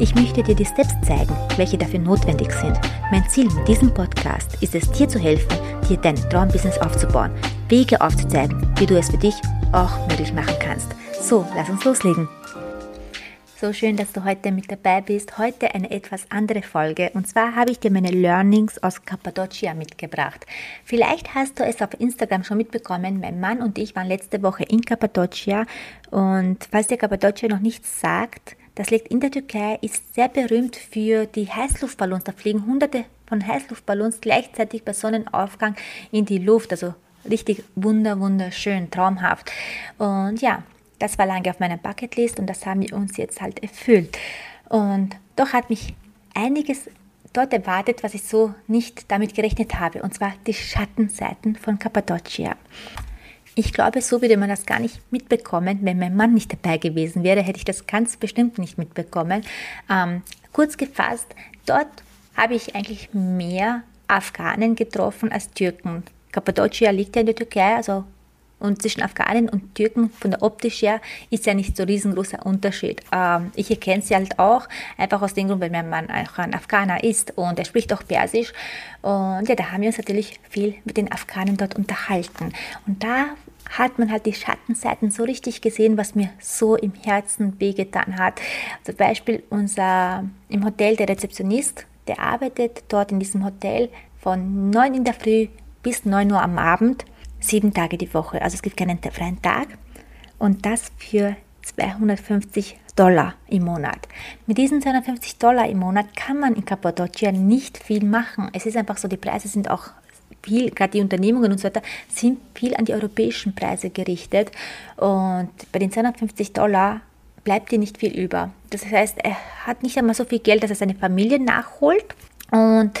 Ich möchte dir die Steps zeigen, welche dafür notwendig sind. Mein Ziel mit diesem Podcast ist es, dir zu helfen, dir dein Traumbusiness aufzubauen, Wege aufzuzeigen, wie du es für dich auch möglich machen kannst. So, lass uns loslegen. So schön, dass du heute mit dabei bist. Heute eine etwas andere Folge. Und zwar habe ich dir meine Learnings aus Cappadocia mitgebracht. Vielleicht hast du es auf Instagram schon mitbekommen. Mein Mann und ich waren letzte Woche in Cappadocia. Und falls dir Cappadocia noch nichts sagt, das liegt in der Türkei, ist sehr berühmt für die Heißluftballons. Da fliegen hunderte von Heißluftballons gleichzeitig bei Sonnenaufgang in die Luft. Also richtig wunder, wunderschön, traumhaft. Und ja, das war lange auf meiner Bucketlist und das haben wir uns jetzt halt erfüllt. Und doch hat mich einiges dort erwartet, was ich so nicht damit gerechnet habe, und zwar die Schattenseiten von Cappadocia. Ich glaube, so würde man das gar nicht mitbekommen. Wenn mein Mann nicht dabei gewesen wäre, hätte ich das ganz bestimmt nicht mitbekommen. Ähm, kurz gefasst, dort habe ich eigentlich mehr Afghanen getroffen als Türken. Kappadocia liegt ja in der Türkei, also und zwischen Afghanen und Türken von der optisch her ist ja nicht so riesengroßer Unterschied. Ähm, ich erkenne sie halt auch, einfach aus dem Grund, weil mein Mann auch ein Afghaner ist und er spricht auch Persisch. Und ja, da haben wir uns natürlich viel mit den Afghanen dort unterhalten. Und da hat man halt die Schattenseiten so richtig gesehen, was mir so im Herzen wehgetan hat. Zum Beispiel unser im Hotel der Rezeptionist, der arbeitet dort in diesem Hotel von 9 in der Früh bis 9 Uhr am Abend, sieben Tage die Woche. Also es gibt keinen freien Tag und das für 250 Dollar im Monat. Mit diesen 250 Dollar im Monat kann man in Cappadocia nicht viel machen. Es ist einfach so, die Preise sind auch viel, gerade die Unternehmungen und so weiter, sind viel an die europäischen Preise gerichtet. Und bei den 250 Dollar bleibt dir nicht viel über. Das heißt, er hat nicht einmal so viel Geld, dass er seine Familie nachholt. Und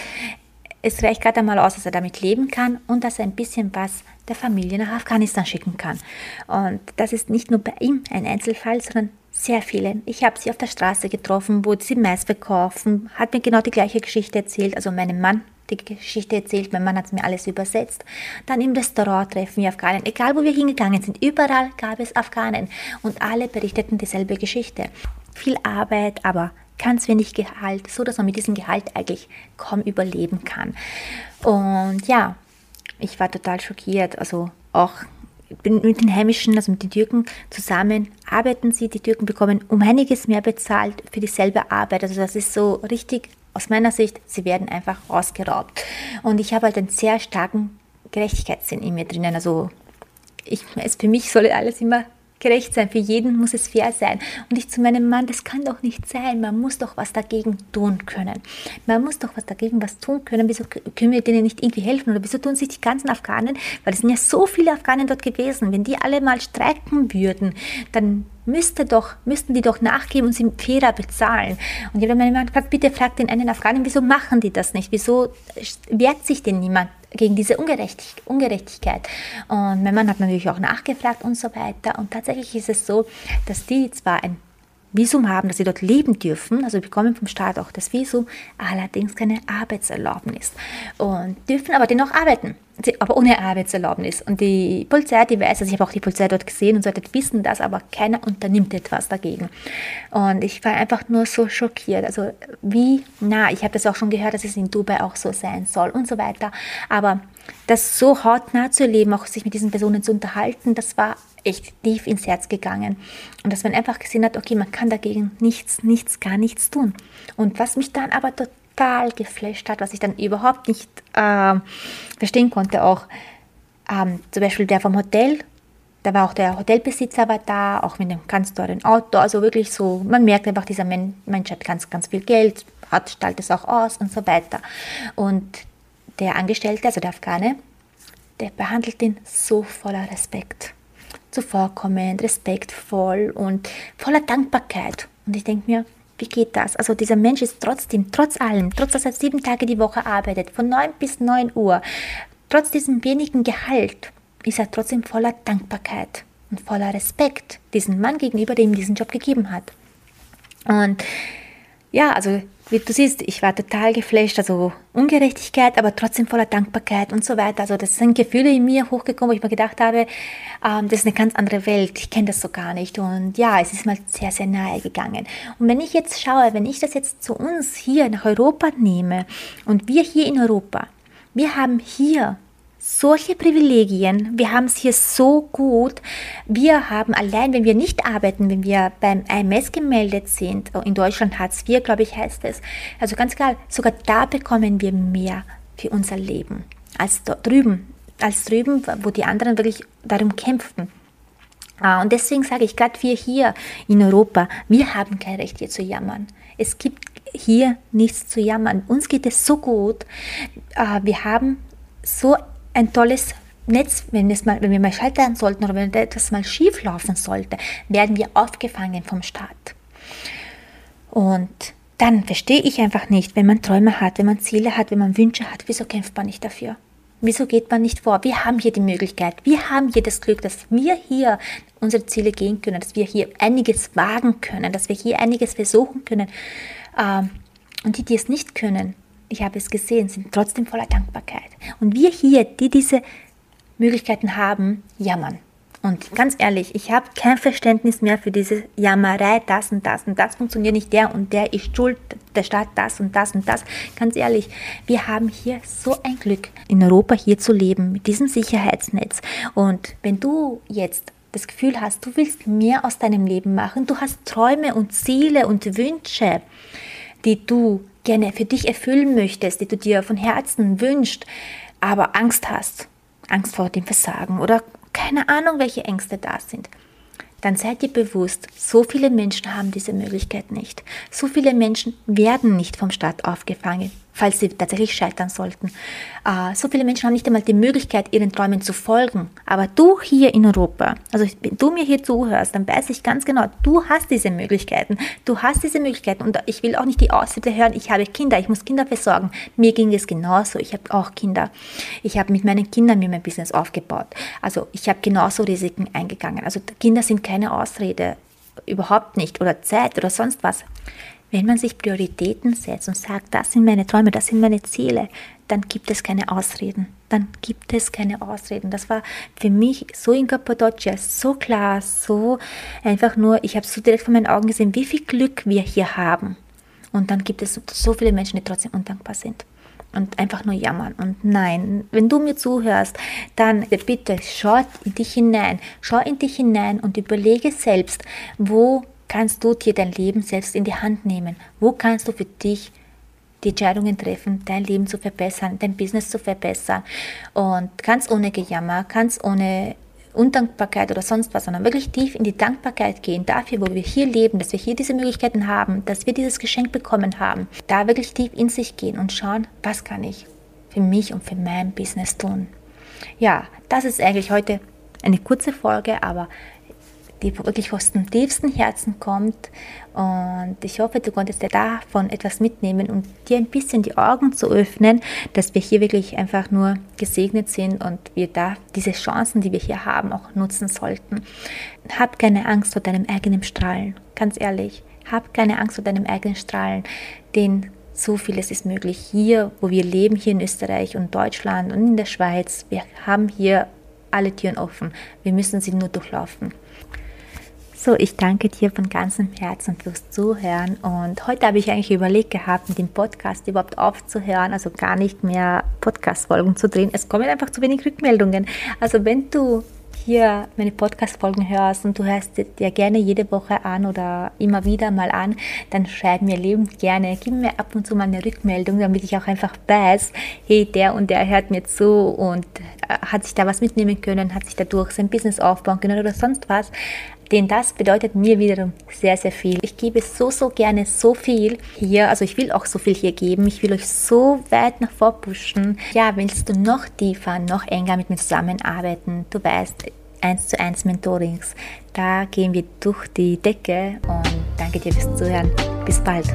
es reicht gerade einmal aus, dass er damit leben kann und dass er ein bisschen was der Familie nach Afghanistan schicken kann. Und das ist nicht nur bei ihm ein Einzelfall, sondern sehr viele. Ich habe sie auf der Straße getroffen, wo sie Mais verkaufen, hat mir genau die gleiche Geschichte erzählt. Also meinem Mann die Geschichte erzählt, mein Mann hat mir alles übersetzt. Dann im Restaurant treffen wir Afghanen. Egal wo wir hingegangen sind, überall gab es Afghanen und alle berichteten dieselbe Geschichte. Viel Arbeit, aber ganz wenig Gehalt, so dass man mit diesem Gehalt eigentlich kaum überleben kann. Und ja, ich war total schockiert. Also auch mit den Heimischen, also mit den Türken zusammen arbeiten sie. Die Türken bekommen um einiges mehr bezahlt für dieselbe Arbeit. Also das ist so richtig aus meiner Sicht, sie werden einfach ausgeraubt. Und ich habe halt einen sehr starken Gerechtigkeitssinn in mir drinnen. Also ich, es, für mich soll alles immer gerecht sein, für jeden muss es fair sein. Und ich zu meinem Mann, das kann doch nicht sein, man muss doch was dagegen tun können. Man muss doch was dagegen was tun können. Wieso können wir denen nicht irgendwie helfen? Oder wieso tun sich die ganzen Afghanen, weil es sind ja so viele Afghanen dort gewesen, wenn die alle mal streiken würden, dann müsste doch, müssten die doch nachgeben und sie fairer bezahlen. Und ich habe meinen Mann gefragt, bitte fragt den einen Afghanen, wieso machen die das nicht? Wieso wehrt sich denn niemand gegen diese Ungerechtigkeit. Und mein Mann hat natürlich auch nachgefragt und so weiter. Und tatsächlich ist es so, dass die zwar ein Visum haben, dass sie dort leben dürfen, also bekommen vom Staat auch das Visum, allerdings keine Arbeitserlaubnis. Und dürfen aber dennoch arbeiten, aber ohne Arbeitserlaubnis. Und die Polizei, die weiß, also ich habe auch die Polizei dort gesehen und so weiter, wissen das, aber keiner unternimmt etwas dagegen. Und ich war einfach nur so schockiert, also wie, na, ich habe das auch schon gehört, dass es in Dubai auch so sein soll und so weiter, aber das so hautnah zu erleben, auch sich mit diesen Personen zu unterhalten, das war echt tief ins Herz gegangen. Und dass man einfach gesehen hat, okay, man kann dagegen nichts, nichts, gar nichts tun. Und was mich dann aber total geflasht hat, was ich dann überhaupt nicht äh, verstehen konnte, auch ähm, zum Beispiel der vom Hotel, da war auch der Hotelbesitzer war da, auch mit einem ganz teuren Auto, also wirklich so, man merkt einfach, dieser Mensch hat ganz, ganz viel Geld, hat, strahlt es auch aus und so weiter. Und der Angestellte, also der Afghane, der behandelt ihn so voller Respekt zuvorkommend, respektvoll und voller Dankbarkeit. Und ich denke mir, Wie geht das? Also dieser Mensch ist trotzdem, trotz allem, trotz dass er sieben Tage die Woche arbeitet, von neun bis neun Uhr, trotz diesem wenigen Gehalt, ist er trotzdem voller Dankbarkeit und voller Respekt diesem Mann gegenüber, der ihm diesen Job gegeben hat. Und ja, also wie du siehst, ich war total geflasht, also Ungerechtigkeit, aber trotzdem voller Dankbarkeit und so weiter. Also das sind Gefühle in mir hochgekommen, wo ich mir gedacht habe, ähm, das ist eine ganz andere Welt, ich kenne das so gar nicht. Und ja, es ist mal sehr, sehr nahe gegangen. Und wenn ich jetzt schaue, wenn ich das jetzt zu uns hier nach Europa nehme und wir hier in Europa, wir haben hier solche Privilegien. Wir haben es hier so gut. Wir haben allein, wenn wir nicht arbeiten, wenn wir beim IMS gemeldet sind, in Deutschland Hartz IV, glaube ich, heißt es. Also ganz klar, sogar da bekommen wir mehr für unser Leben als dort drüben, als drüben, wo die anderen wirklich darum kämpften. Ah, und deswegen sage ich, gerade wir hier in Europa, wir haben kein Recht hier zu jammern. Es gibt hier nichts zu jammern. Uns geht es so gut. Ah, wir haben so ein tolles Netz, wenn, es mal, wenn wir mal scheitern sollten oder wenn etwas mal schief laufen sollte, werden wir aufgefangen vom Staat. Und dann verstehe ich einfach nicht, wenn man Träume hat, wenn man Ziele hat, wenn man Wünsche hat, wieso kämpft man nicht dafür? Wieso geht man nicht vor? Wir haben hier die Möglichkeit, wir haben hier das Glück, dass wir hier unsere Ziele gehen können, dass wir hier einiges wagen können, dass wir hier einiges versuchen können. Ähm, und die, die es nicht können, ich habe es gesehen, sind trotzdem voller Dankbarkeit. Und wir hier, die diese Möglichkeiten haben, jammern. Und ganz ehrlich, ich habe kein Verständnis mehr für diese Jammerei, das und das und das funktioniert nicht, der und der ist schuld, der Staat das und das und das. Ganz ehrlich, wir haben hier so ein Glück, in Europa hier zu leben, mit diesem Sicherheitsnetz. Und wenn du jetzt das Gefühl hast, du willst mehr aus deinem Leben machen, du hast Träume und Ziele und Wünsche, die du gerne für dich erfüllen möchtest, die du dir von Herzen wünschst, aber Angst hast, Angst vor dem Versagen oder keine Ahnung, welche Ängste da sind, dann seid ihr bewusst, so viele Menschen haben diese Möglichkeit nicht. So viele Menschen werden nicht vom Staat aufgefangen falls sie tatsächlich scheitern sollten. Äh, so viele Menschen haben nicht einmal die Möglichkeit, ihren Träumen zu folgen. Aber du hier in Europa, also wenn du mir hier zuhörst, dann weiß ich ganz genau, du hast diese Möglichkeiten. Du hast diese Möglichkeiten. Und ich will auch nicht die Ausrede hören, ich habe Kinder, ich muss Kinder versorgen. Mir ging es genauso. Ich habe auch Kinder. Ich habe mit meinen Kindern mir mein Business aufgebaut. Also ich habe genauso Risiken eingegangen. Also Kinder sind keine Ausrede. Überhaupt nicht. Oder Zeit oder sonst was. Wenn man sich Prioritäten setzt und sagt, das sind meine Träume, das sind meine Ziele, dann gibt es keine Ausreden. Dann gibt es keine Ausreden. Das war für mich so in Cappadocia, so klar, so einfach nur, ich habe so direkt vor meinen Augen gesehen, wie viel Glück wir hier haben. Und dann gibt es so viele Menschen, die trotzdem undankbar sind und einfach nur jammern. Und nein, wenn du mir zuhörst, dann bitte schau in dich hinein, schau in dich hinein und überlege selbst, wo kannst du dir dein Leben selbst in die Hand nehmen? Wo kannst du für dich die Entscheidungen treffen, dein Leben zu verbessern, dein Business zu verbessern? Und ganz ohne Gejammer, ganz ohne Undankbarkeit oder sonst was, sondern wirklich tief in die Dankbarkeit gehen dafür, wo wir hier leben, dass wir hier diese Möglichkeiten haben, dass wir dieses Geschenk bekommen haben. Da wirklich tief in sich gehen und schauen, was kann ich für mich und für mein Business tun. Ja, das ist eigentlich heute eine kurze Folge, aber die wirklich aus dem tiefsten Herzen kommt. Und ich hoffe, du konntest dir davon etwas mitnehmen und dir ein bisschen die Augen zu öffnen, dass wir hier wirklich einfach nur gesegnet sind und wir da diese Chancen, die wir hier haben, auch nutzen sollten. Hab keine Angst vor deinem eigenen Strahlen, ganz ehrlich. Hab keine Angst vor deinem eigenen Strahlen, denn so vieles ist möglich hier, wo wir leben, hier in Österreich und Deutschland und in der Schweiz. Wir haben hier alle Türen offen. Wir müssen sie nur durchlaufen. So, ich danke dir von ganzem Herzen fürs Zuhören. Und heute habe ich eigentlich überlegt gehabt, mit dem Podcast überhaupt aufzuhören, also gar nicht mehr Podcast-Folgen zu drehen. Es kommen einfach zu wenig Rückmeldungen. Also wenn du hier meine Podcast-Folgen hörst und du hörst dir gerne jede Woche an oder immer wieder mal an, dann schreib mir lebend gerne, gib mir ab und zu mal eine Rückmeldung, damit ich auch einfach weiß, hey, der und der hört mir zu und äh, hat sich da was mitnehmen können, hat sich dadurch sein Business aufbauen können oder sonst was. Denn das bedeutet mir wiederum sehr, sehr viel. Ich gebe so, so gerne so viel hier. Also ich will auch so viel hier geben. Ich will euch so weit nach vor pushen. Ja, willst du noch tiefer, noch enger mit mir zusammenarbeiten? Du weißt, 1 zu 1 Mentorings. Da gehen wir durch die Decke und danke dir fürs Zuhören. Bis bald.